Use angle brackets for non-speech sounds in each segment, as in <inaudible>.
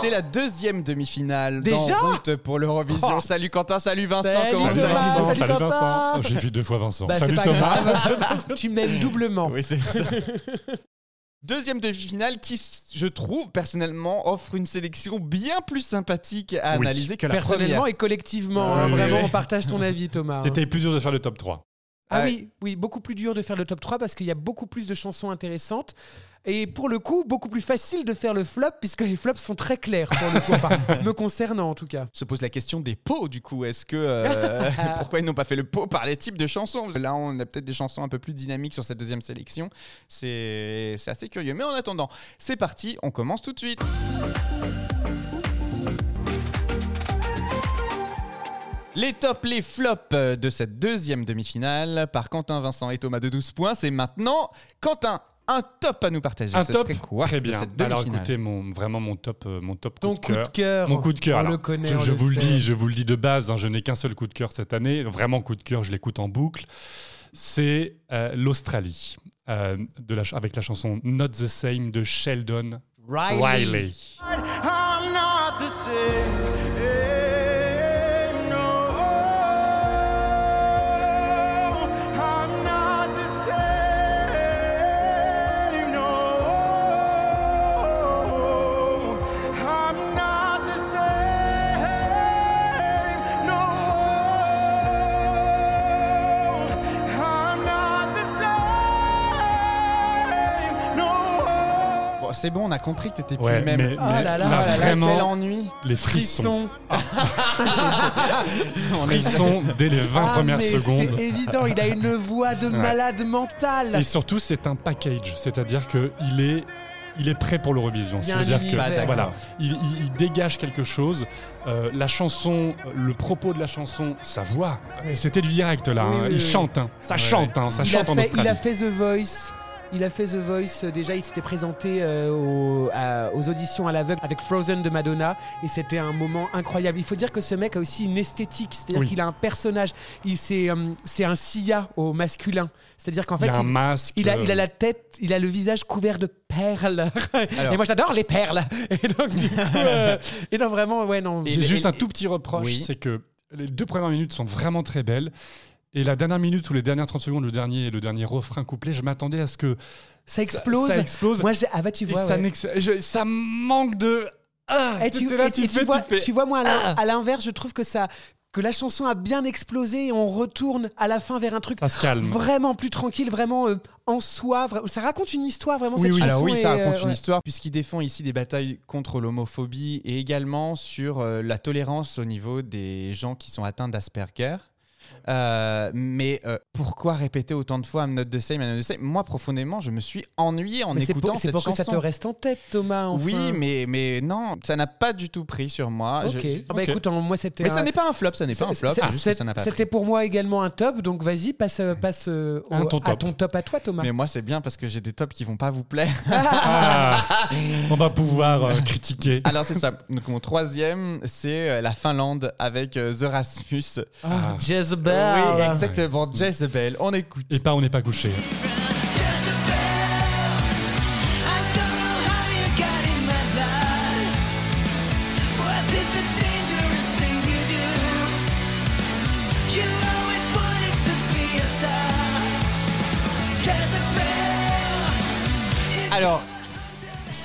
C'est la deuxième demi-finale Déjà d'En route pour l'Eurovision. Salut Quentin, salut Vincent, Salut comment Thomas. Salut Vincent, salut. Vincent. Oh, J'ai vu deux fois Vincent. Bah, salut Thomas. <laughs> tu mènes doublement. Oui, c'est ça. <laughs> Deuxième demi-finale qui, je trouve, personnellement, offre une sélection bien plus sympathique à Oui. analyser que la Personnellement première. et collectivement, Oui, hein, oui, vraiment, oui. on partage ton avis, Thomas. <laughs> hein. C'était plus dur de faire le top 3. Ah Ouais. oui, oui, beaucoup plus dur de faire le top 3 parce qu'il y a beaucoup plus de chansons intéressantes. Et pour le coup, beaucoup plus facile de faire le flop puisque les flops sont très clairs pour le coup, enfin, <laughs> me concernant en tout cas. se pose la question des pots du coup. Est-ce que euh, <laughs> <laughs> pourquoi ils n'ont pas fait le pot par les types de chansons? Là, on a peut-être des chansons un peu plus dynamiques sur cette deuxième sélection. C'est c'est assez curieux. Mais en attendant, c'est parti. On commence tout de suite. Les tops, les flops de cette deuxième demi-finale par Quentin, Vincent et Thomas de 12 points. C'est maintenant Quentin. Un top à nous partager. Un Ce top serait quoi Très bien. cette Alors écoutez, mon, vraiment mon top, euh, mon top Ton coup de coup de cœur. Mon coup de cœur. On alors, le connaît. je, on je le vous le dis, je vous le dis de base. hein, je n'ai qu'un seul coup de cœur cette année. Vraiment coup de cœur. Je l'écoute en boucle. C'est euh, l'Australie euh, de la ch- avec la chanson Not the Same de Sheldon Riley. Riley. Bon, c'est bon, on a compris que t'étais plus Ouais, le même. mais, Oh mais là là, là, là vraiment, Quel ennui. les frissons. <laughs> On est- Frissons dès les 20 Ah, premières mais secondes. C'est évident, il a une voix de malade mental. Et surtout, c'est un package, c'est-à-dire que il est, il est prêt pour l'Eurovision. Il y a un C'est-à-dire que univers. D'accord. voilà, il, il- il dégage quelque chose. Euh, la chanson, le propos de la chanson, sa voix, c'était du direct là. Oui, hein. oui, il oui. chante, hein. ça Ouais, chante, hein. ça il, a chante en fait, Australie. il a fait The Voice. Il a fait The Voice. euh, Déjà, il s'était présenté euh, à- aux auditions à l'aveugle avec Frozen de Madonna. Et c'était un moment incroyable. Il faut dire que ce mec a aussi une esthétique. C'est-à-dire Oui. qu'il a un personnage. Il, c'est, euh, c'est un Sia au masculin. C'est-à-dire qu'en fait, il a un masque. il a, il a la tête, il a le visage couvert de perles. <laughs> Alors- et moi, j'adore les perles. <laughs> Et donc, du coup, euh, et non, vraiment, ouais, non. J'ai juste et- un tout petit reproche, Oui. c'est que les deux premières minutes sont vraiment très belles. Et la dernière minute ou les dernières 30 secondes, le dernier, le dernier refrain couplet, je m'attendais à ce que ça explose. Ça, explose. Moi, ah bah, tu vois. ça, ouais. n'ex- je- ça manque de. Ah, Et tu, t'es là, et- tu et tu fais, vois, tu fais. tu vois, moi, Ah. à l'inverse, je trouve que ça, que la chanson a bien explosé et on retourne à la fin vers un truc vraiment plus tranquille, vraiment euh, en soi. vra- Ça raconte une histoire, vraiment. Oui, cette oui. chanson Alors oui, ça raconte euh, une ouais. histoire puisqu'il défend ici des batailles contre l'homophobie et également sur euh, la tolérance au niveau des gens qui sont atteints d'Asperger. Euh, mais euh, pourquoi répéter autant de fois I'm not the same, I'm not the same? Moi, profondément, je me suis ennuyé en Mais c'est écoutant pour, c'est cette pour chanson. que ça te reste en tête, Thomas. enfin. Oui, mais, mais non, ça n'a pas du tout pris sur moi. Ok. je- Ah bah écoute, en- moi c'était. mais un- ça n'est pas un flop, ça n'est pas un c'est- flop, c'est- c'est juste que c'est- ça n'a pas C'était pour moi également un top, donc vas-y, passe, euh, <laughs> passe euh, au- ton à top. ton top à toi, Thomas. Mais moi, c'est bien parce que j'ai des tops qui vont pas vous plaire. <laughs> Ah, on va pouvoir euh, critiquer. Alors, c'est ça. Donc, mon troisième, c'est la Finlande avec euh, The Rasmus. Ah. Jezebel. Oui, exactement. Jezebel. On écoute. Et pas, on n'est pas couché. Alors,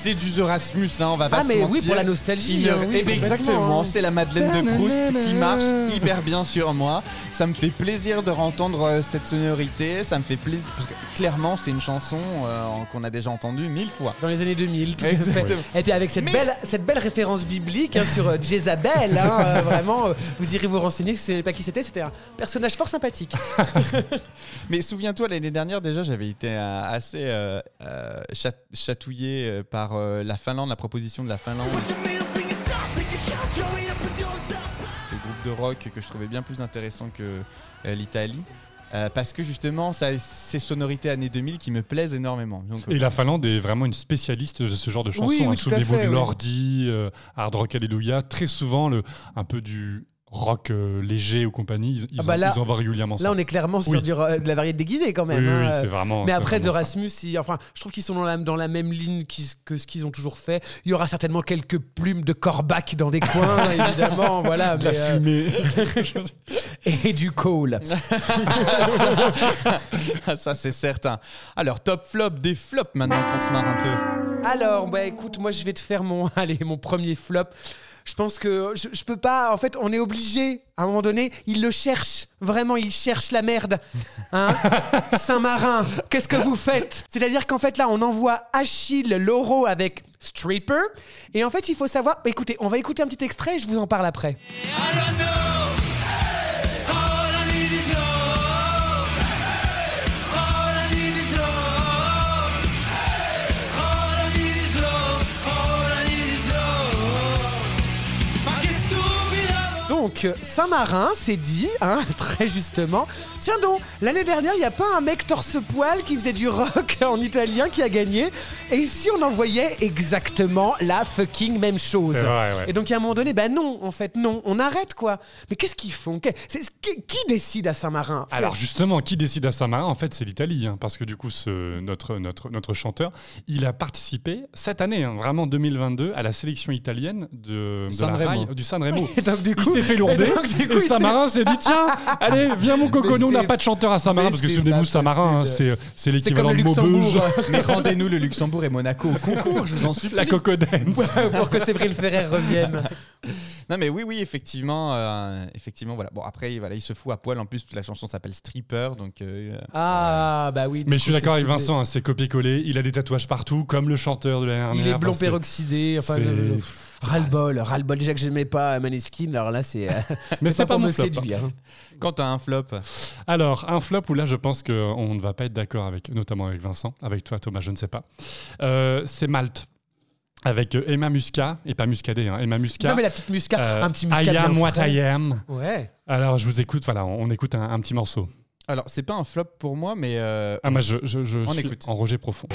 c'est du The Rasmus, hein, on va pas Ah, se mais mentir. oui, pour la nostalgie, Il- hein, oui, eh ben, complètement, exactement, hein. c'est la Madeleine de Proust qui marche hyper bien sur moi. Ça me fait plaisir de entendre euh, cette sonorité. Ça me fait plaisir parce que clairement, c'est une chanson euh, qu'on a déjà entendue mille fois. Dans les années 2000, tout à fait. Exactement. Et puis avec cette, Mais- belle, cette belle référence biblique hein, sur euh, Jézabel, hein, euh, <laughs> vraiment, euh, vous irez vous renseigner si vous savez pas qui c'était, c'était un personnage fort sympathique. <laughs> Mais souviens-toi, l'année dernière, déjà, j'avais été euh, assez euh, euh, chat- chatouillé euh, par euh, la Finlande, la proposition de la Finlande. C'est le groupe de rock que je trouvais bien plus intéressant que euh, l'Italie. euh, parce que justement, ça a ces sonorités années 2000 qui me plaisent énormément. Donc, Et la Finlande est vraiment une spécialiste de ce genre de chansons. Oui, oui, hein. Souvenez-vous de oui. Lordi, euh, Hard Rock Hallelujah. Très souvent, le, un peu du rock euh, léger ou compagnie, ils, ils Ah bah en- là- ils envoient régulièrement ça. Là, on est clairement sur du de la variété déguisée quand même. oui, hein. oui, c'est vraiment. Mais après, The vraiment ça. Rasmus, ils- enfin, je trouve qu'ils sont dans la, dans la même ligne que ce qu'ils ont toujours fait. Il y aura certainement quelques plumes de corbac dans des coins, <laughs> évidemment, voilà. De la euh, fumée. <laughs> et du coal. <laughs> Ça, c'est certain. Alors, top flop des flops maintenant qu'on se marre un peu. Alors, bah écoute, moi je vais te faire mon, allez, mon premier flop. Je pense que je, je peux pas. En fait, on est obligé. À un moment donné, il le cherche. Vraiment, il cherche la merde. Hein <laughs> Saint-Marin, qu'est-ce que vous faites? C'est-à-dire qu'en fait, là, on envoie Achille Loro avec Stripper. Et en fait, il faut savoir. bah, écoutez, on va écouter un petit extrait et je vous en parle après. Donc, Saint-Marin s'est dit, hein, <laughs> très justement, tiens donc, l'année dernière, il n'y a pas un mec torse-poil qui faisait du rock <laughs> en italien qui a gagné. Et si on envoyait exactement la fucking même chose? C'est vrai, ouais. Et donc, à un moment donné, ben non, en fait, non, on arrête quoi. Mais qu'est-ce qu'ils font? Qui, qui décide à Saint-Marin Alors justement, qui décide à Saint-Marin? En fait, c'est l'Italie, hein, parce que du coup, ce, notre, notre, notre chanteur, il a participé cette année, hein, vraiment 2022, à la sélection italienne de, de la du Sanremo. <laughs> Et donc, du Il coup- s'est fait et lourder. donc, du Et, il s'est- dit tiens, allez, viens mon coco, nous on n'a pas de chanteur à Saint-Marin, mais parce que c'est souvenez-vous, pas Saint-Marin, hein, possible. c'est l'équivalent de le Maubeuge, Luxembourg. <laughs> Mais rendez-nous le Luxembourg et Monaco au concours, je vous en supplie. la cocodène. pour que Séverine Ferrer revienne. <laughs> Non mais oui oui effectivement euh, effectivement voilà bon après voilà il se fout à poil en plus la chanson s'appelle Stripper donc euh, Ah, bah oui. Mais je suis d'accord avec. Vincent, hein, c'est copié-collé, il a des tatouages partout, comme le chanteur de l'année dernière. Il est blond peroxydé. Enfin, ras-le-bol, ras-le-bol. Déjà que j'aimais pas Maneskin, alors là, c'est. euh, <laughs> Mais c'est pas pour mon flop. hein. séduire. quand t'as un flop Alors, un flop où là, je pense qu'on ne va pas être d'accord avec, notamment avec Vincent, avec toi, Thomas, je ne sais pas. Euh, c'est Malte. Avec euh, Emma Muscat, et pas Muscadet, hein, Emma Muscat. Non, mais la petite muscat. euh, un petit muscat. I am what frais. I am. Ouais. Alors, je vous écoute, voilà, on, on écoute un, un petit morceau. alors c'est pas un flop pour moi mais euh, Ah, moi, je, je, je On suis écoute. en rejet profond.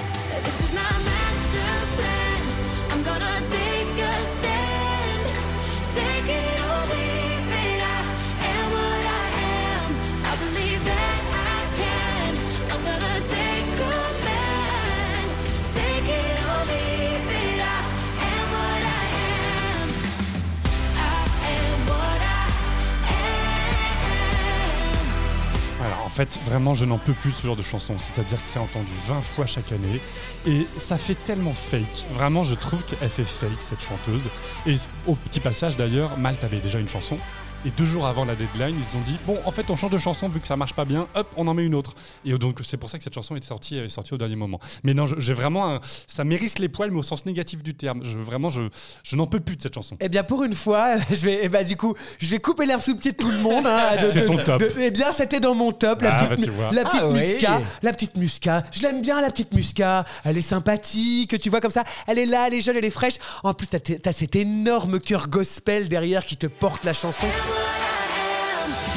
Fait, vraiment, je n'en peux plus ce genre de chanson. C'est-à-dire que c'est entendu 20 fois chaque année. Et ça fait tellement fake. Vraiment, je trouve qu'elle fait fake, cette chanteuse. Et au petit passage, d'ailleurs, Malte avait déjà une chanson. Et deux jours avant la deadline, ils se sont dit bon, en fait, on change de chanson vu que ça marche pas bien. Hop, on en met une autre. Et donc, c'est pour ça que cette chanson est sortie, est sortie au dernier moment. Mais non, j'ai vraiment, un- ça mérisse les poils, mais au sens négatif du terme. Je, vraiment, je, je n'en peux plus de cette chanson. Eh bien, pour une fois, <laughs> je vais, eh ben, du coup, je vais couper l'herbe sous le pied de tout le monde. hein, C'est ton top. de- eh bien, c'était dans mon top. La Ah, petite, bah, tu vois. la petite Ah, oui. musca. La petite musca. Je l'aime bien, la petite musca. Elle est sympathique, tu vois, comme ça. Elle est là, elle est jeune, elle est fraîche. En plus, t'as, t'as cet énorme cœur gospel derrière qui te porte la chanson.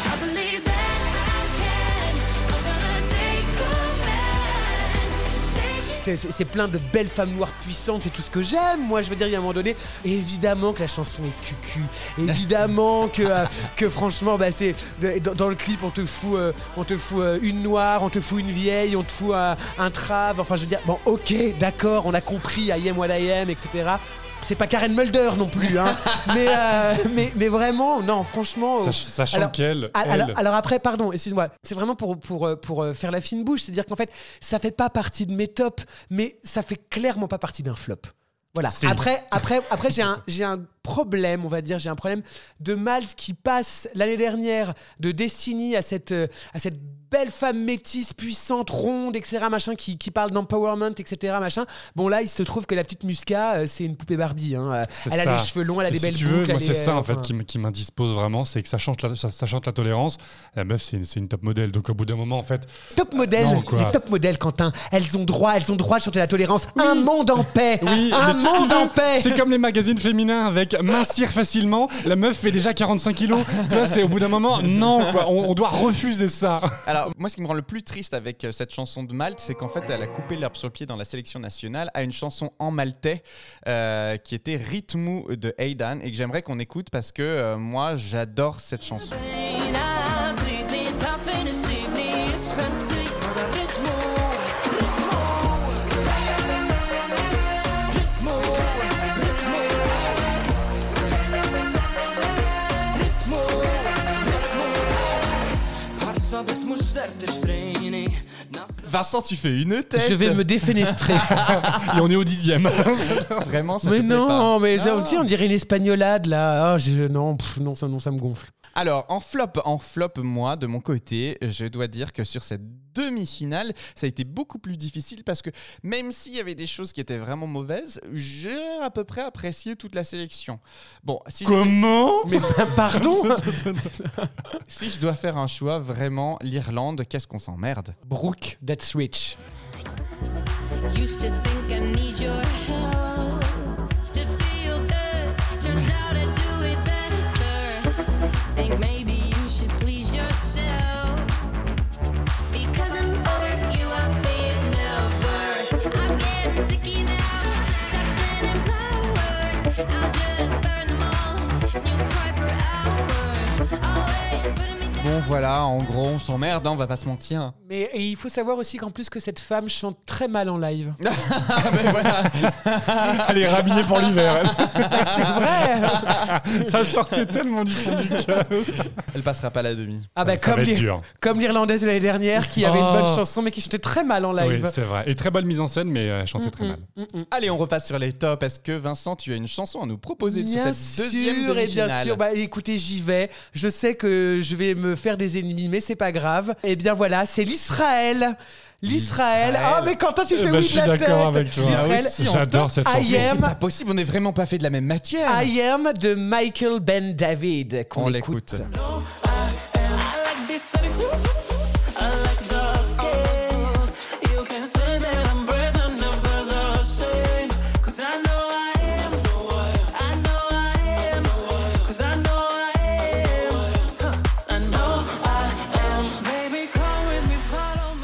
I believe that I can. I'm gonna take command. Take it. C'est, plein de belles femmes noires puissantes, c'est tout ce que j'aime. Moi, je veux dire, il y a un moment donné, évidemment que la chanson est cucu. Évidemment que, euh, <laughs> que franchement, bah, c'est, dans, dans le clip, on te fout, euh, on te fout euh, une noire, on te fout une vieille, on te fout un, un trave. Enfin, je veux dire, bon, ok, d'accord, on a compris, I am what I am, etc. C'est pas Karen Mulder non plus, hein. <laughs> mais, euh, mais, mais vraiment, non, franchement. euh, Sach- Sachant alors- qu'elle, elle, Alors, alors après, pardon, excuse-moi. C'est vraiment pour, pour, euh, pour faire la fine bouche. C'est-à-dire qu'en fait, ça fait pas partie de mes tops, mais ça fait clairement pas partie d'un flop. Voilà. Après, après, après j'ai un, j'ai un problème, on va dire, j'ai un problème de Malte qui passe l'année dernière de Destiny à cette, euh, à cette belle femme métisse, puissante, ronde, etc., machin, qui, qui parle d'empowerment, etc., machin. Bon, là, il se trouve que la petite Musca, euh, c'est une poupée Barbie. hein. Euh, Elle a ça. les cheveux longs, elle a des si belles tu veux, boucles. moi elle c'est est, ça euh, en fait enfin, qui, m'indispose vraiment, c'est que ça chante la, ça, ça chante la tolérance. La meuf, c'est une, une top modèle. Donc au bout d'un moment, en fait, Top modèle, les top modèles, Quentin. Elles ont droit, elles ont droit de chanter la tolérance. Un monde en paix, oui, un monde veux, en paix. c'est comme les magazines féminins avec mincir facilement. La meuf fait déjà 45 kilos. Tu vois, c'est au bout d'un moment, non, quoi. On, doit refuser ça. Alors, moi, ce qui me rend le plus triste avec euh, cette chanson de Malte, c'est qu'en fait, elle a coupé l'herbe sur pied dans la sélection nationale à une chanson en maltais euh, qui était Rhythmou de Aidan et que j'aimerais qu'on écoute parce que euh, moi, j'adore cette chanson. Vincent, tu fais une tête. Je vais me défenestrer. Et on est au dixième. <laughs> Vraiment, ça mais te plaît pas non, mais ça, tu sais, on dirait une espagnolade là. Ah, je- non, pff, non, ça, non, ça me gonfle. Alors, en flop, en flop, moi, de mon côté, je dois dire que sur cette demi-finale, ça a été beaucoup plus difficile parce que même s'il y avait des choses qui étaient vraiment mauvaises, j'ai à peu près apprécié toute la sélection. Bon, si, Comment Mais pardon <laughs> si je dois faire un choix, vraiment, l'Irlande, qu'est-ce qu'on s'emmerde? Brooke, that's rich. Used to think I need your Think maybe voilà, en gros, on s'emmerde, hein, on va pas se mentir. Mais et il faut savoir aussi qu'en plus que cette femme chante très mal en live. <laughs> <laughs> Elle est rhabillée pour l'hiver. C'est vrai elle. <laughs> Ça sortait tellement du fond du cœur. Elle passera pas la demi. Ah bah Ça comme va être l'Ir- dur. comme l'Irlandaise de l'année dernière qui avait une Oh. bonne chanson mais qui chantait très mal en Oui, live. c'est vrai. Et très bonne mise en scène, mais euh, elle chantait très mal. Allez, on repasse sur les tops. Est-ce que Vincent, tu as une chanson à nous proposer de Bien cette deuxième sûr, et bien demi-finale? sûr. Bah, écoutez, j'y vais. Je sais que je vais me faire des ennemis, mais c'est pas grave. Et bien voilà, c'est l'Israël. L'Israël. Ah, mais Quentin, tu Eh fais ben, oui je suis de la tête. d'accord avec toi. L'Israël. Ah J'adore cette chanson. C'est am, pas possible, on n'est vraiment pas fait de la même matière. I am de Michael Ben David. qu'on on écoute. l'écoute.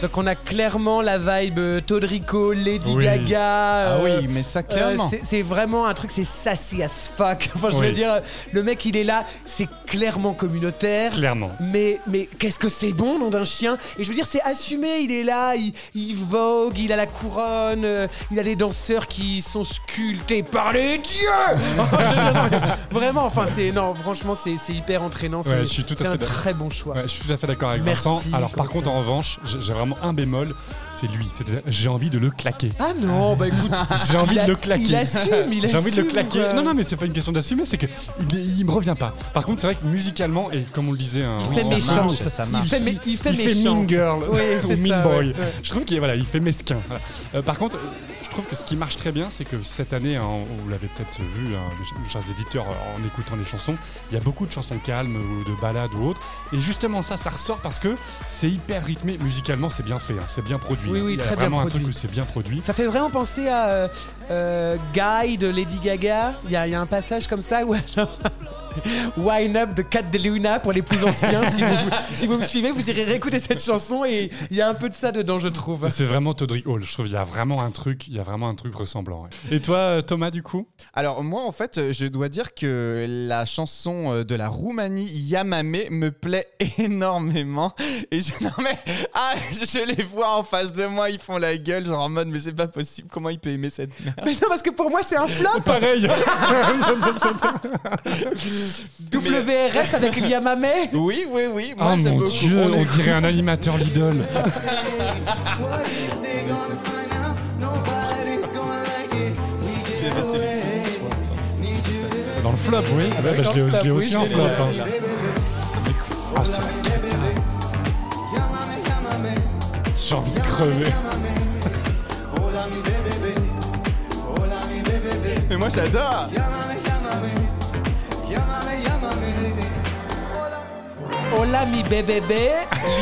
Donc on a clairement la vibe euh, Todrico, Lady Oui. Gaga. Ah euh, oui, mais ça, Euh, clairement. c'est- c'est vraiment un truc, c'est sassy as fuck. <laughs> Enfin, je veux dire, le mec, il est là, c'est clairement communautaire. Clairement. Mais, mais qu'est-ce que c'est bon, nom d'un chien? Et je veux dire, c'est assumé, il est là, il, il vogue, il a la couronne, euh, il a des danseurs qui sont sculptés par les dieux <laughs> Vraiment, enfin, c'est. Non, franchement, c'est hyper entraînant. c'est Ouais, un très bon choix. Ouais, je suis tout à fait d'accord avec Merci, Vincent. Alors par contre, en revanche, j'ai j'ai un bémol, c'est lui. C'est-à-dire, J'ai envie de le claquer. Ah non, bah écoute, <laughs> J'ai envie il a- de le claquer. Il assume, il J'ai envie de le assume, claquer. quoi. Non, non, mais c'est pas une question d'assumer, c'est que il, il me revient pas. Par contre, c'est vrai que musicalement, et comme on le disait, hein, Il fait ça méchant. marche, ça Il marche. fait, mé- il fait il fait méchant. mean girl <laughs> Oui, ou c'est mean ça, boy. ouais, ouais. Je trouve qu'il voilà, il fait mesquin. voilà. Euh, par contre, je trouve que ce qui marche très bien, c'est que cette année, hein, vous l'avez peut-être vu, hein, les ch- les chers éditeurs, euh, en écoutant les chansons, il y a beaucoup de chansons calmes ou de ballades ou autres. Et justement, ça, ça ressort parce que c'est hyper rythmé. Musicalement, c'est bien fait, hein, c'est bien produit. Oui, oui, il y a très bien vraiment un produit. truc où c'est bien produit. Ça fait vraiment penser à euh, Guy de Lady Gaga. Il y, a il y a un passage comme ça où alors, <laughs> Wine Up de Cat de Luna pour les plus anciens. si, vous, si vous me suivez, vous irez réécouter cette chanson et il y a un peu de ça dedans, je trouve. C'est vraiment Todrick Hall. Je trouve qu'il y a vraiment un truc, il y a vraiment un truc ressemblant. ouais. Et toi, euh, Thomas, du coup? Alors moi en fait je dois dire que la chanson euh, de la Roumanie Yamame me plaît <laughs> énormément et je, non mais ah, je les vois en face de moi ils font la gueule genre en mode mais c'est pas possible comment il peut aimer cette merde? <laughs> Mais non, parce que pour moi, c'est un flop. Pareil. <laughs> WRS avec Liamame. Oui oui oui moi oh j'aime mon beaucoup. dieu, On dirait un animateur Lidl. Dans le flop, oui. Ah bah, bah, je l'ai je l'ai oui, aussi en flop. hein. Ah, c'est la cata. J'ai envie de crever. Mais moi j'adore Hola mi bébé,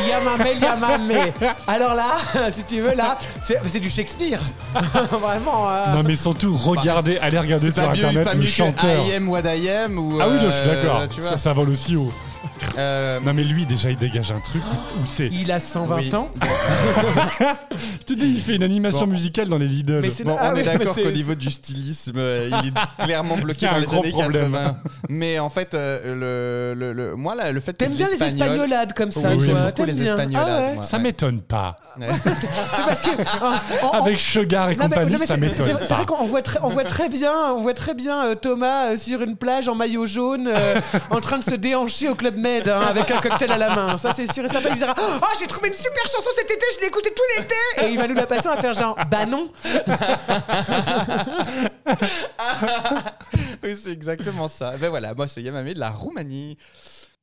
liamame, liamame. Alors là, <laughs> si tu veux, là, c'est du Shakespeare. <laughs> Vraiment. euh, Non mais surtout, regardez, allez regarder sur mieux, internet pas le mieux chanteur. que I am what I am ou. Ah oui, non, je suis euh, d'accord. Ça, ça vole aussi haut. Euh, Non mais lui déjà il dégage un truc où c'est. Il a 120 Oui. ans. <laughs> Je te dis, il fait une animation Bon. musicale dans les Lidl. Mais c'est- Bon, Ah on oui, est mais d'accord c'est- qu'au niveau du stylisme, euh, il est <laughs> clairement Il y bloqué a dans un les gros années problème. 80. <laughs> Mais en fait, euh, le, le, le- moi, là, le fait que T'aimes bien les espagnolades comme ça, Oui, toi. j'aime beaucoup T'aimes les bien. espagnolades. Ah ouais. moi, Ça ouais. m'étonne pas. Ouais. C'est parce que. en- en- Avec Sugar et Non, mais- compagnie, non, mais ça c'est- m'étonne c'est- C'est pas. vrai qu'on voit très, on voit très bien, on voit très bien euh, Thomas euh, sur une plage en maillot jaune, euh, en train de se déhancher au club Med hein, avec un cocktail à la main. Ça c'est sûr et certain. Il dira Oh j'ai trouvé une super chanson cet été, je l'ai écoutée tout l'été. Et il va nous la passer, on va faire genre Bah non. <laughs> oui, c'est exactement ça. Ben voilà, moi, c'est Yamame de la Roumanie.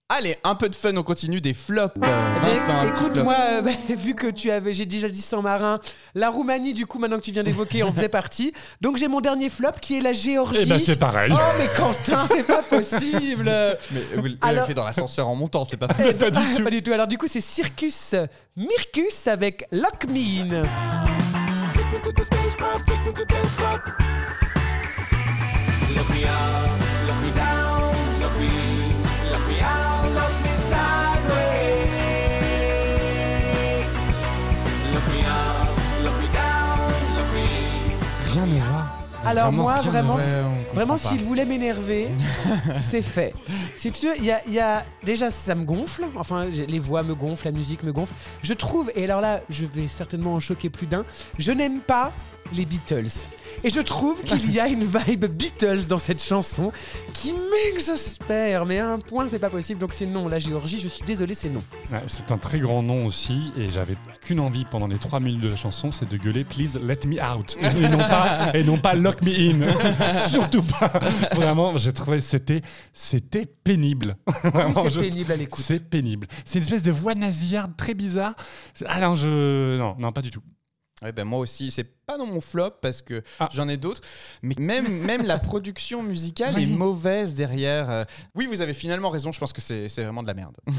Allez, un peu de fun, on continue des flops. euh, Vincent, un petit Écoute, flop. moi, euh, bah, <laughs> vu que tu avais, j'ai déjà dit sans marin, la Roumanie, du coup, maintenant que tu viens d'évoquer, en faisait partie. Donc j'ai mon dernier flop qui est la Géorgie. Eh ben c'est pareil. Oh mais Quentin, c'est pas possible. <laughs> Mais vous l'avez Alors- fait dans l'ascenseur en montant, c'est pas Eh, Pas du tout. Pas du tout. Alors du coup, c'est Circus Mircus avec Lock Me In. Alors moi, vraiment, vraiment, s'il voulait m'énerver, <laughs> c'est fait. Si tu veux, il y a, il y a- déjà ça me gonfle. Enfin, les voix me gonflent, la musique me gonfle. Je trouve, et alors là, je vais certainement en choquer plus d'un. Je n'aime pas les Beatles. Et je trouve qu'il y a une vibe Beatles dans cette chanson qui m'exaspère. Mais à un point, c'est pas possible. Donc c'est non. La Géorgie, je suis désolé, c'est non. Ouais, c'est un très grand nom aussi, et j'avais qu'une envie pendant les trois minutes de la chanson, c'est de gueuler Please let me out, <laughs> et non pas, et non pas lock me in. <laughs> Surtout pas. Vraiment, j'ai trouvé c'était c'était pénible. <laughs> Oui, c'est pénible à l'écoute. C'est pénible. C'est une espèce de voix nasillarde très bizarre. Ah non, je non, non pas du tout. Ouais, ben moi aussi, c'est pas dans mon flop parce que Ah. j'en ai d'autres, mais même, <laughs> même la production musicale Oui. est mauvaise derrière. euh. Oui, vous avez finalement raison, je pense que c'est c'est vraiment de la merde. <laughs>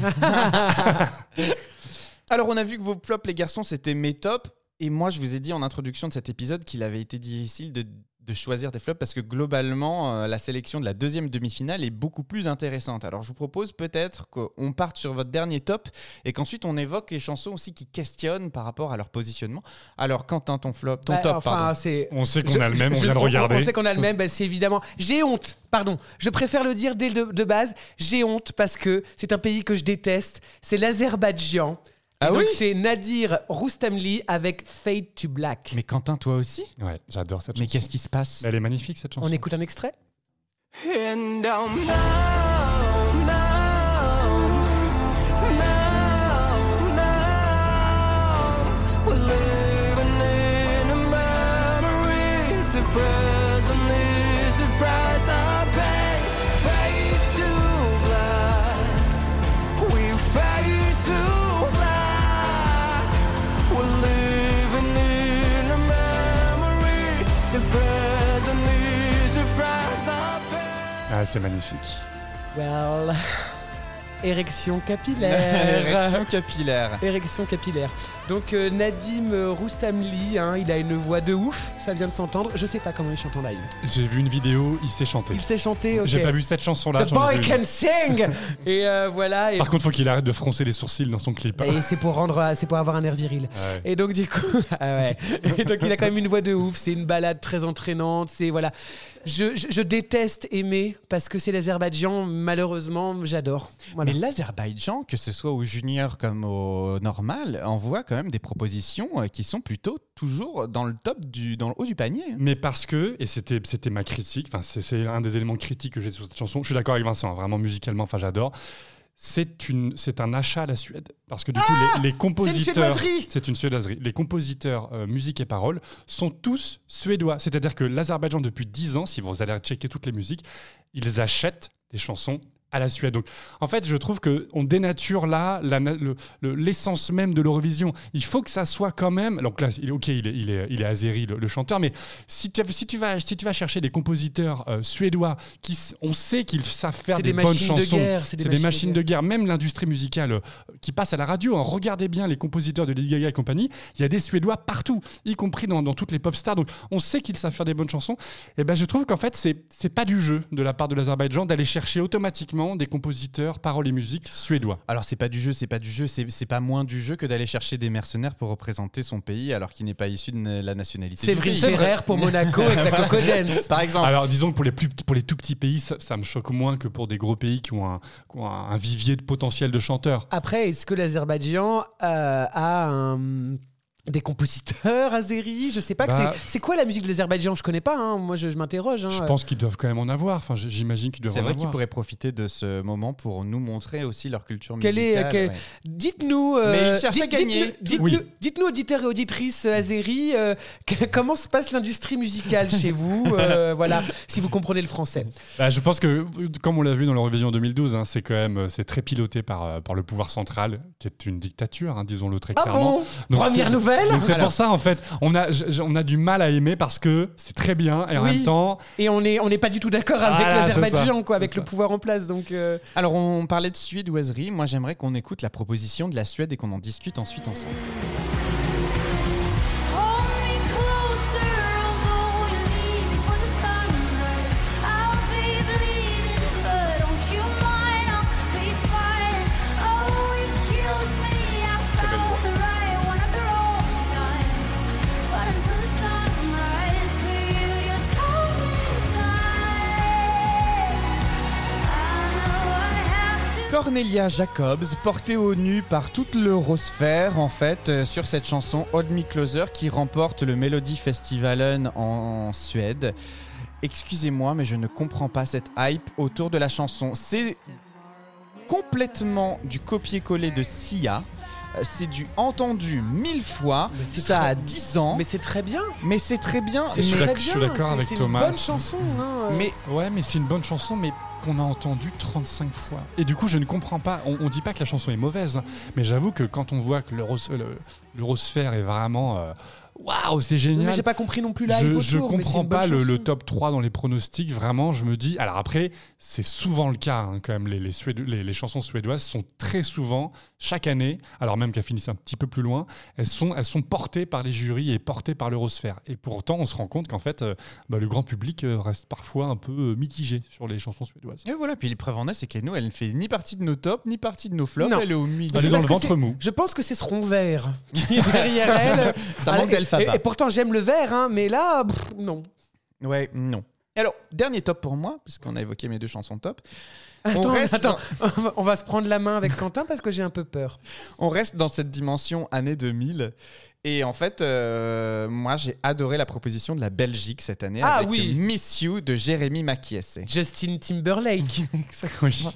<laughs> Alors, on a vu que vos flops, les garçons, c'était mes tops. Et moi, je vous ai dit en introduction de cet épisode qu'il avait été difficile de, de choisir des flops parce que globalement, euh, la sélection de la deuxième demi-finale est beaucoup plus intéressante. Alors, je vous propose peut-être qu'on parte sur votre dernier top et qu'ensuite on évoque les chansons aussi qui questionnent par rapport à leur positionnement. Alors, Quentin, ton flop, ton Bah, top, enfin, pardon. c'est. On sait qu'on a le même, on je- vient de regarder. On sait qu'on a le même, bah, c'est évidemment. J'ai honte, pardon. Je préfère le dire dès le de base. J'ai honte parce que c'est un pays que je déteste. C'est l'Azerbaïdjan. Ah oui C'est Nadir Roustamli avec Fade to Black. Mais Quentin, toi aussi Ouais, j'adore cette Mais chanson. qu'est-ce qui se passe Elle est magnifique cette chanson. On écoute un extrait And Érection <laughs> capillaire. Érection capillaire. Érection capillaire. Donc euh, Nadim Roustamli, hein, il a une voix de ouf, ça vient de s'entendre. Je sais pas comment il chante en live. J'ai vu une vidéo, il sait chanter. Il sait chanter, ok. J'ai pas vu cette chanson-là. The boy can sing <laughs> Et euh, voilà. Et, Par contre, faut qu'il arrête de froncer les sourcils dans son clip. et c'est pour rendre, c'est pour avoir un air viril. Ouais. Et donc du coup, <laughs> ah ouais. Et donc il a quand même une voix de ouf. C'est une balade très entraînante. C'est voilà. Je, je, je déteste aimer parce que c'est l'Azerbaïdjan. Malheureusement, j'adore. Voilà. Mais l'Azerbaïdjan, que ce soit au junior comme au normal, envoie quand même des propositions euh, qui sont plutôt toujours dans le top du, dans le haut du panier. Mais parce que, et c'était c'était ma critique, enfin c'est un des éléments critiques que j'ai sur cette chanson, je suis d'accord avec Vincent, hein, vraiment musicalement, enfin j'adore. C'est une, c'est un achat à la Suède parce que du coup les, les compositeurs, c'est une suédoiserie. Les compositeurs euh, musique et paroles sont tous suédois. C'est-à-dire que l'Azerbaïdjan depuis 10 ans, si vous allez checker toutes les musiques, ils achètent des chansons à la Suède. Donc, en fait, je trouve que on dénature là le- l'essence même de l'Eurovision. Il faut que ça soit quand même. Donc là, ok, il est, il est, il est azéri le, le chanteur, mais si tu, si tu vas, si tu vas chercher des compositeurs euh, suédois qui, on sait qu'ils savent faire des, des bonnes machines de chansons. guerre, c'est des machines de guerre. Même l'industrie musicale euh, qui passe à la radio. hein. Regardez bien les compositeurs de Lady Gaga et compagnie. Il y a des Suédois partout, y compris dans, dans toutes les pop stars. Donc, on sait qu'ils savent faire des bonnes chansons. Et ben, je trouve qu'en fait, c'est c'est pas du jeu de la part de l'Azerbaïdjan d'aller chercher automatiquement des compositeurs, paroles et musique suédois. Alors c'est pas du jeu, c'est pas du jeu, c'est c'est pas moins du jeu que d'aller chercher des mercenaires pour représenter son pays alors qu'il n'est pas issu de la nationalité. du Séverine pays. Ferrer pour Monaco avec la <laughs> Coco Dance. Par exemple. Alors, disons que pour les, plus, pour les tout petits pays, ça, ça me choque moins que pour des gros pays qui ont un, qui ont un- un vivier de potentiel de chanteurs. Après, est-ce que l'Azerbaïdjan euh, a un- des compositeurs azéris Je sais pas. que Bah- c'est- c'est quoi la musique de l'Azerbaïdjan Je connais pas. hein. Moi, je, je m'interroge. hein. Je pense qu'ils doivent quand même en avoir. Enfin, j'imagine qu'ils doivent C'est vrai qu'ils pourraient profiter de ce moment pour nous montrer aussi leur culture Quelle est- musicale. quelle- ouais. Dites-nous, euh, Mais ils cherchent à gagner. dites-nous- Oui. auditeurs et auditrices azéris, euh, que- comment se passe l'industrie musicale chez vous euh, <laughs> Voilà, si vous comprenez le français. Bah, je pense que, comme on l'a vu dans l'Eurovision 2012, hein, c'est quand même euh, c'est très piloté par, par le pouvoir central, qui est une dictature, hein, disons-le très Ah clairement. bon? Donc, Première c'est- Donc c'est Alors. pour ça en fait, on a, j- j- on a du mal à aimer parce que c'est très bien et en Oui. même temps, Et on n'est on n'est pas du tout d'accord avec Voilà, c'est l'Azerbaïdjan, quoi, avec c'est le ça. pouvoir en place. Donc, euh, Alors on parlait de suédoiserie, moi j'aimerais qu'on écoute la proposition de la Suède et qu'on en discute ensuite ensemble. Cornelia Jacobs, portée au nu par toute l'Eurosphère, en fait, euh, sur cette chanson Hold Me Closer qui remporte le Melody Festivalen en Suède. Excusez-moi, mais je ne comprends pas cette hype autour de la chanson. C'est complètement du copier-coller de Sia. Euh, C'est du entendu mille fois. Mais c'est Ça a 10 ans. mais c'est très bien. Mais c'est très bien. C'est je suis d'accord c'est- avec c'est Thomas. une bonne chanson. hein. mais ouais, mais c'est une bonne chanson, mais qu'on a entendue 35 fois. Et du coup, je ne comprends pas. On, on dit pas que la chanson est mauvaise, mais j'avoue que quand on voit que l'Euros- le- l'Eurosphère est vraiment euh, waouh, c'est mais génial. j'ai pas compris non plus la je, je mais comprends pas le, top 3 dans les pronostics. Vraiment, je me dis. Alors après, c'est souvent le cas hein, quand même. Les, les, Suédo- les- les chansons suédoises sont très souvent, chaque année, alors même qu'elles finissent un petit peu plus loin, elles sont, elles sont portées par les jurys et portées par l'Eurosphère. Et pourtant, on se rend compte qu'en fait, euh, bah, le grand public euh, reste parfois un peu euh, mitigé sur les chansons suédoises. Et voilà, puis les preuves en est, c'est que nous, elle ne fait ni partie de nos tops, ni partie de nos flops. Non. Elle est au milieu. Elle est dans le ventre mou. Je pense que c'est ce rond vert qui est derrière <laughs> elle. Ça manque et- Et, et pourtant, j'aime le vert, hein, mais là, pff, non. Ouais, non. Alors, dernier top pour moi, puisqu'on a évoqué mes deux chansons top. Attends, on, reste attends. <laughs> On va- on va se prendre la main avec Quentin parce que j'ai un peu peur. On reste dans cette dimension année 2000. Et en fait, euh, moi, j'ai adoré la proposition de la Belgique cette année Ah avec oui. Miss You de Jérémy Makiese. Justin Timberlake. <laughs> Oui.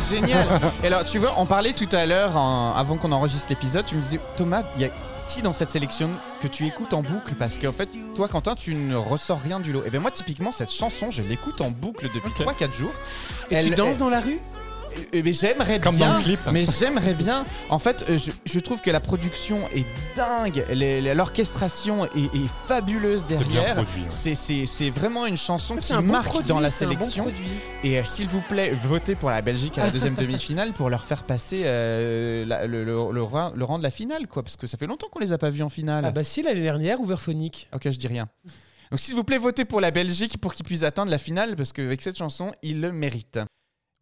C'est génial. Et alors, tu vois, on parlait tout à l'heure, en- avant qu'on enregistre l'épisode, tu me disais, Thomas, il y a qui dans cette sélection que tu écoutes en boucle? Parce qu'en fait, toi, Quentin, tu ne ressors rien du lot. Et bien, moi, typiquement, cette chanson, je l'écoute en boucle depuis Ok. 3-4 jours. Et tu Elle- danses dans la rue? Eh ben, j'aimerais Comme bien, dans le clip. mais j'aimerais bien. En fait, euh, je, je trouve que la production est dingue, l'orchestration est, est fabuleuse derrière. ouais. C'est vraiment une chanson qui un bon marque produit, dans la bon sélection. Et euh, s'il vous plaît, votez pour la Belgique à la deuxième <laughs> demi-finale pour leur faire passer euh, la- le, le- le rang, le rang de la finale, quoi, parce que ça fait longtemps qu'on les a pas vus en finale. Ah bah si, l'année dernière, Overphonic. Ok, je dis rien. Donc s'il vous plaît, votez pour la Belgique pour qu'ils puissent atteindre la finale, parce qu'avec cette chanson, ils le méritent.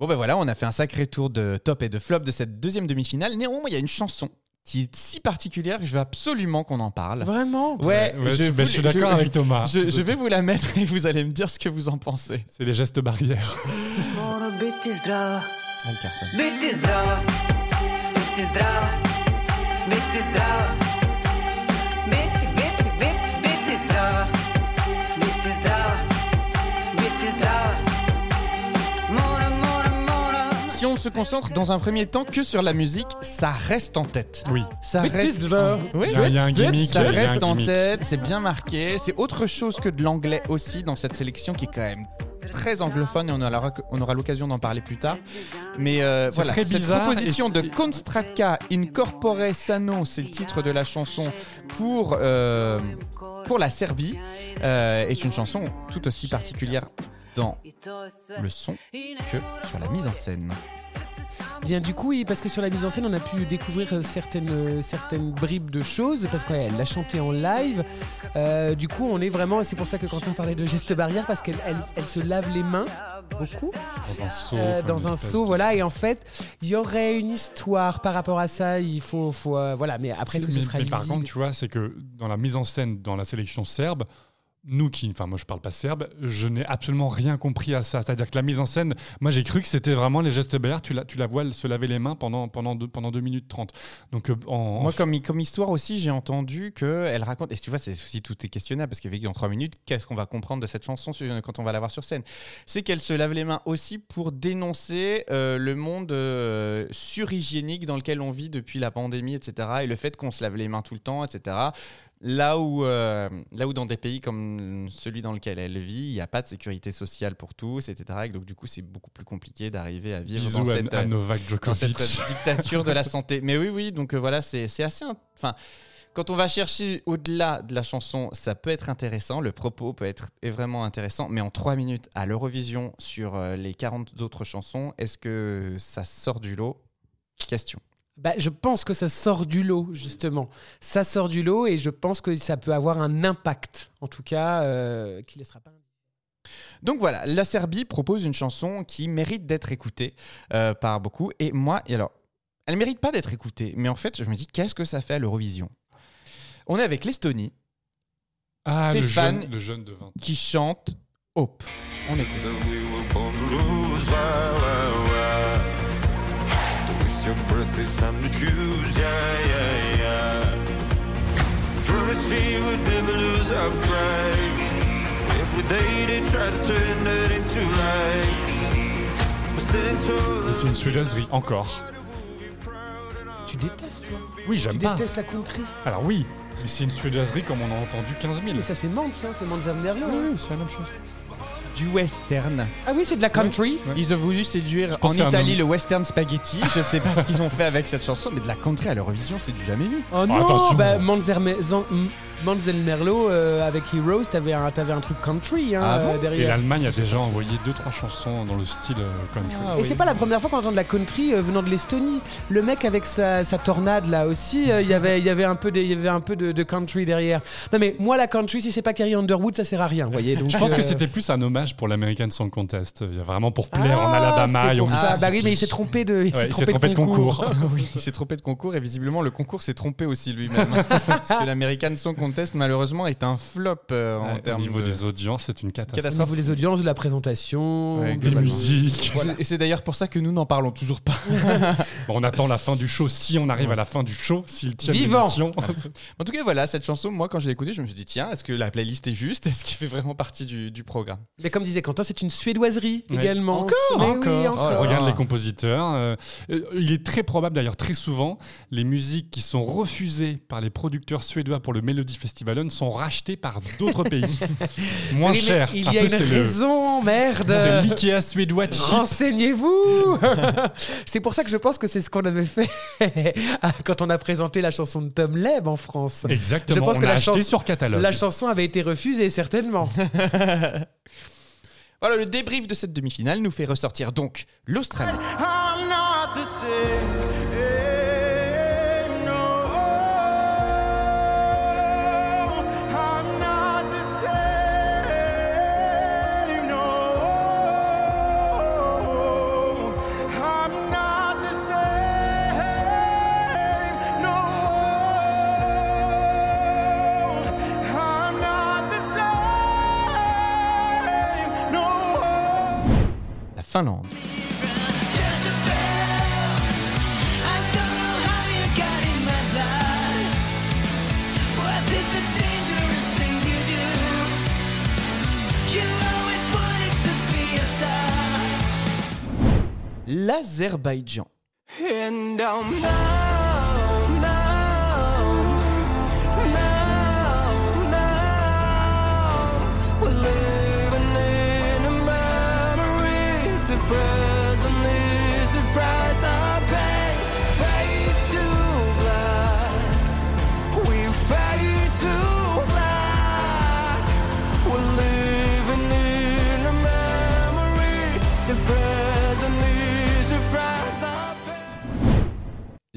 Bon ben voilà, on a fait un sacré tour de top et de flop de cette deuxième demi-finale. Néanmoins, il y a une chanson qui est si particulière que je veux absolument qu'on en parle. Vraiment Ouais, Ouais, je, ben, je suis d'accord avec Thomas. Je, je vais vous la mettre et vous allez me dire ce que vous en pensez. C'est les gestes barrières. Elle cartonne. On se concentre dans un premier temps que sur la musique, ça reste en tête. Oui. Ça reste. Oui, Il y a- il y a un gimmick. Ça il y a un reste en gimmick. tête, c'est bien marqué. C'est autre chose que de l'anglais aussi dans cette sélection qui est quand même très anglophone et on aura, on aura l'occasion d'en parler plus tard. Mais euh, C'est voilà, très cette bizarre proposition de Constraca Incorpore Sano, c'est le titre de la chanson pour, euh, pour la Serbie, euh, est une chanson tout aussi particulière dans le son que sur la mise en scène. Bien du coup, oui, parce que sur la mise en scène, on a pu découvrir euh, certaines, euh, certaines bribes de choses, parce qu'elle l'a chanté en live. Euh, du coup, on est vraiment, c'est pour ça que Quentin parlait de geste barrière, parce qu'elle elle, elle se lave les mains beaucoup Dans un seau. euh, dans un seau, voilà. Et en fait, il y aurait une histoire par rapport à ça. Il faut, faut euh, voilà. Mais après, est-ce que ce mais, sera mais par contre, tu vois, c'est que dans la mise en scène, dans la sélection serbe, nous qui, enfin moi je parle pas serbe, je n'ai absolument rien compris à ça. C'est-à-dire que la mise en scène, moi j'ai cru que c'était vraiment les gestes barrières, tu la, tu la vois se laver les mains pendant, pendant, deux, pendant 2 minutes 30. Donc euh, en- Moi, comme, comme histoire aussi, j'ai entendu qu'elle raconte. Et tu vois, c'est aussi tout est questionnable parce qu'avec dans trois minutes, qu'est-ce qu'on va comprendre de cette chanson sur- quand on va la voir sur scène? C'est qu'elle se lave les mains aussi pour dénoncer euh, le monde euh, surhygiénique dans lequel on vit depuis la pandémie, etc. Et le fait qu'on se lave les mains tout le temps, etc. Là où, euh, là où dans des pays comme celui dans lequel elle vit, il n'y a pas de sécurité sociale pour tous, etc. Et donc du coup, c'est beaucoup plus compliqué d'arriver à vivre bisous dans à, cette, à euh, dans cette <laughs> dictature de la santé. Mais oui, oui, donc euh, voilà, c'est assez. Enfin, quand on va chercher au-delà de la chanson, ça peut être intéressant, le propos peut être est vraiment intéressant, mais en trois minutes à l'Eurovision sur les 40 autres chansons, est-ce que ça sort du lot? Question. Bah, je pense que ça sort du lot, justement. Ça sort du lot et je pense que ça peut avoir un impact, en tout cas, euh, qui laissera pas. Donc voilà, la Serbie propose une chanson qui mérite d'être écoutée euh, par beaucoup. Et moi, et alors, elle mérite pas d'être écoutée, mais en fait, je me dis, qu'est-ce que ça fait à l'Eurovision? On est avec l'Estonie Ah, le Stéphane- jeune, le jeune de 20 qui chante Hope. On écoute. We waste your breath, it's time to choose, yeah, yeah, yeah. Promise we would never lose our pride. Every day they try to turn it into lies. But still it's all Et c'est une suédoiserie, encore. Tu détestes, toi? Oui, Tu j'aime pas. détestes la country? Alors oui, mais c'est une suédoiserie comme on en a entendu 15 000. Mais ça, c'est Mans, ça, c'est Mans Vermerlo. Oui, oui, c'est la même chose. Du western. Ah oui, c'est de la country. Ils ont voulu séduire en Italie le western spaghetti. Je ne sais pas ce qu'ils ont fait avec cette chanson, mais de la country à l'Eurovision, c'est du jamais vu. Oh non, attention. bah, Manzerme- Zan- M- Manzelmerlo euh, avec Heroes, t'avais un, t'avais un truc country hein, Ah bon euh, Et derrière. l'Allemagne a déjà envoyé 2-3 chansons dans le style euh, country. Ah Et oui. c'est pas la première fois qu'on entend de la country euh, venant de l'Estonie. Le mec avec sa, sa tornade là aussi, euh, il y avait- il y avait un peu, des- il y avait un peu de, de country derrière. Non mais moi la country, si c'est pas Carrie Underwood, ça sert à rien, vous voyez. Donc, Je pense que c'était plus un hommage pour l'American Song Contest. Il y a Vraiment pour plaire en Ah, Alabama c'est et ça. Bah oui, mais il s'est trompé de, il Ouais, s'est trompé, de concours. <laughs> oui, il s'est trompé de concours et visiblement le concours s'est trompé aussi lui-même. <laughs> Parce que l'American Song Contest, malheureusement, est un flop euh, en Ouais, au termes niveau de. des audiences, c'est une catastrophe. niveau des audiences, de la présentation, Ouais, Des musiques. Et c'est d'ailleurs pour ça que nous n'en parlons toujours pas. <laughs> Bon, on attend la fin du show. Si on arrive à la fin du show, s'il tient Vivant. l'émission. <laughs> En tout cas, voilà, cette chanson, moi, quand je l'ai écoutée, je me suis dit, tiens, est-ce que la playlist est juste? Est-ce qu'il fait vraiment partie du, du programme? Mais comme disait Quentin, c'est une suédoiserie Ouais. également. Encore? Oui, Encore? encore. Oh Regarde les compositeurs. euh, euh, il est très probable, d'ailleurs, très souvent, les musiques qui sont refusées par les producteurs suédois pour le Festivalen sont rachetées par d'autres pays. <laughs> Moins Oui, mais cher. Il y a une le- raison, merde. C'est l'IKEA suédois. Renseignez-vous <laughs> C'est pour ça que je pense que c'est ce qu'on avait fait <laughs> quand on a présenté la chanson de Tom Leb en France. Exactement. Je pense on que a la acheté sur catalogue. La chanson avait été refusée, certainement. Voilà, le débrief de cette demi-finale nous fait ressortir donc l'Australie, Finlande. L'Azerbaïdjan.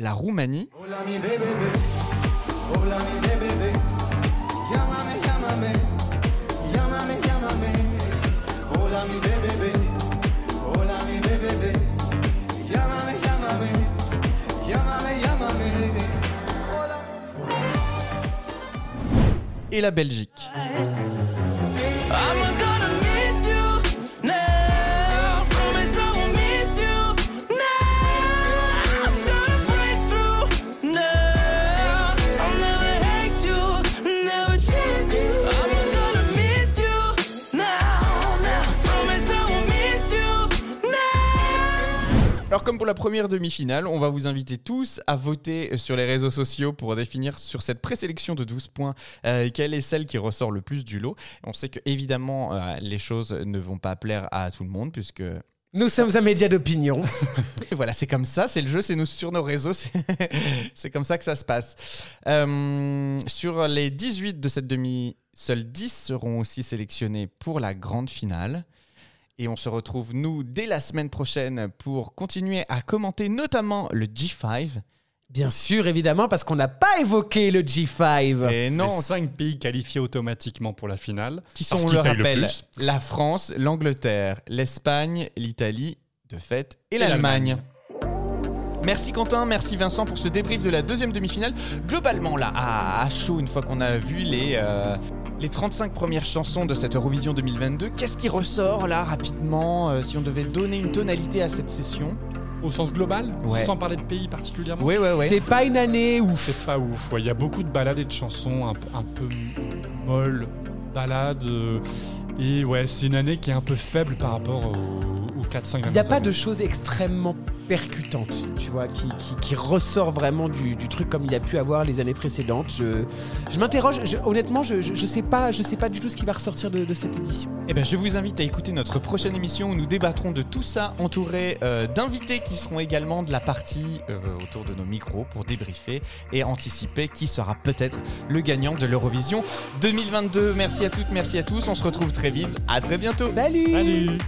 La Roumanie. Et la Belgique. Comme pour la première demi-finale, on va vous inviter tous à voter sur les réseaux sociaux pour définir sur cette présélection de 12 points euh, quelle est celle qui ressort le plus du lot. On sait que évidemment euh, les choses ne vont pas plaire à tout le monde puisque Nous sommes un média d'opinion. <laughs> Et voilà, c'est comme ça, c'est le jeu, c'est nous sur nos réseaux, c'est <laughs> c'est comme ça que ça se passe. Euh, sur les 18 de cette demi, seuls 10 seront aussi sélectionnés pour la grande finale. Et on se retrouve, nous, dès la semaine prochaine pour continuer à commenter notamment le G5. Bien sûr, évidemment, parce qu'on n'a pas évoqué le G5. Et Non, non, cinq pays qualifiés automatiquement pour la finale. qui sont, on le rappelle, la France, l'Angleterre, l'Espagne, l'Italie, de fait, et, Et l'Allemagne. Merci Quentin, merci Vincent pour ce débrief de la deuxième demi-finale. Globalement, là, à, à chaud, une fois qu'on a vu les, euh, les 35 premières chansons de cette Eurovision 2022, qu'est-ce qui ressort là rapidement euh, si on devait donner une tonalité à cette session? Au sens global, Ouais. sans parler de pays particulièrement? Oui, ouais, ouais. C'est pas une année ouf. C'est pas ouf. ouais. Il y a beaucoup de balades et de chansons un, peu- un peu molles, balades. euh, et ouais, c'est une année qui est un peu faible par rapport aux, aux 4-5 Il n'y a pas de choses extrêmement percutantes, tu vois, qui, qui, qui ressort vraiment du, du truc comme il a pu avoir les années précédentes. Je, je m'interroge, je- honnêtement, je, je, je sais pas, je sais pas du tout ce qui va ressortir de, de cette édition. Eh ben, je vous invite à écouter notre prochaine émission où nous débattrons de tout ça, entouré euh, d'invités qui seront également de la partie euh, autour de nos micros pour débriefer et anticiper qui sera peut-être le gagnant de l'Eurovision 2022. Merci à toutes, merci à tous. On se retrouve très vite. À très bientôt. Salut Salut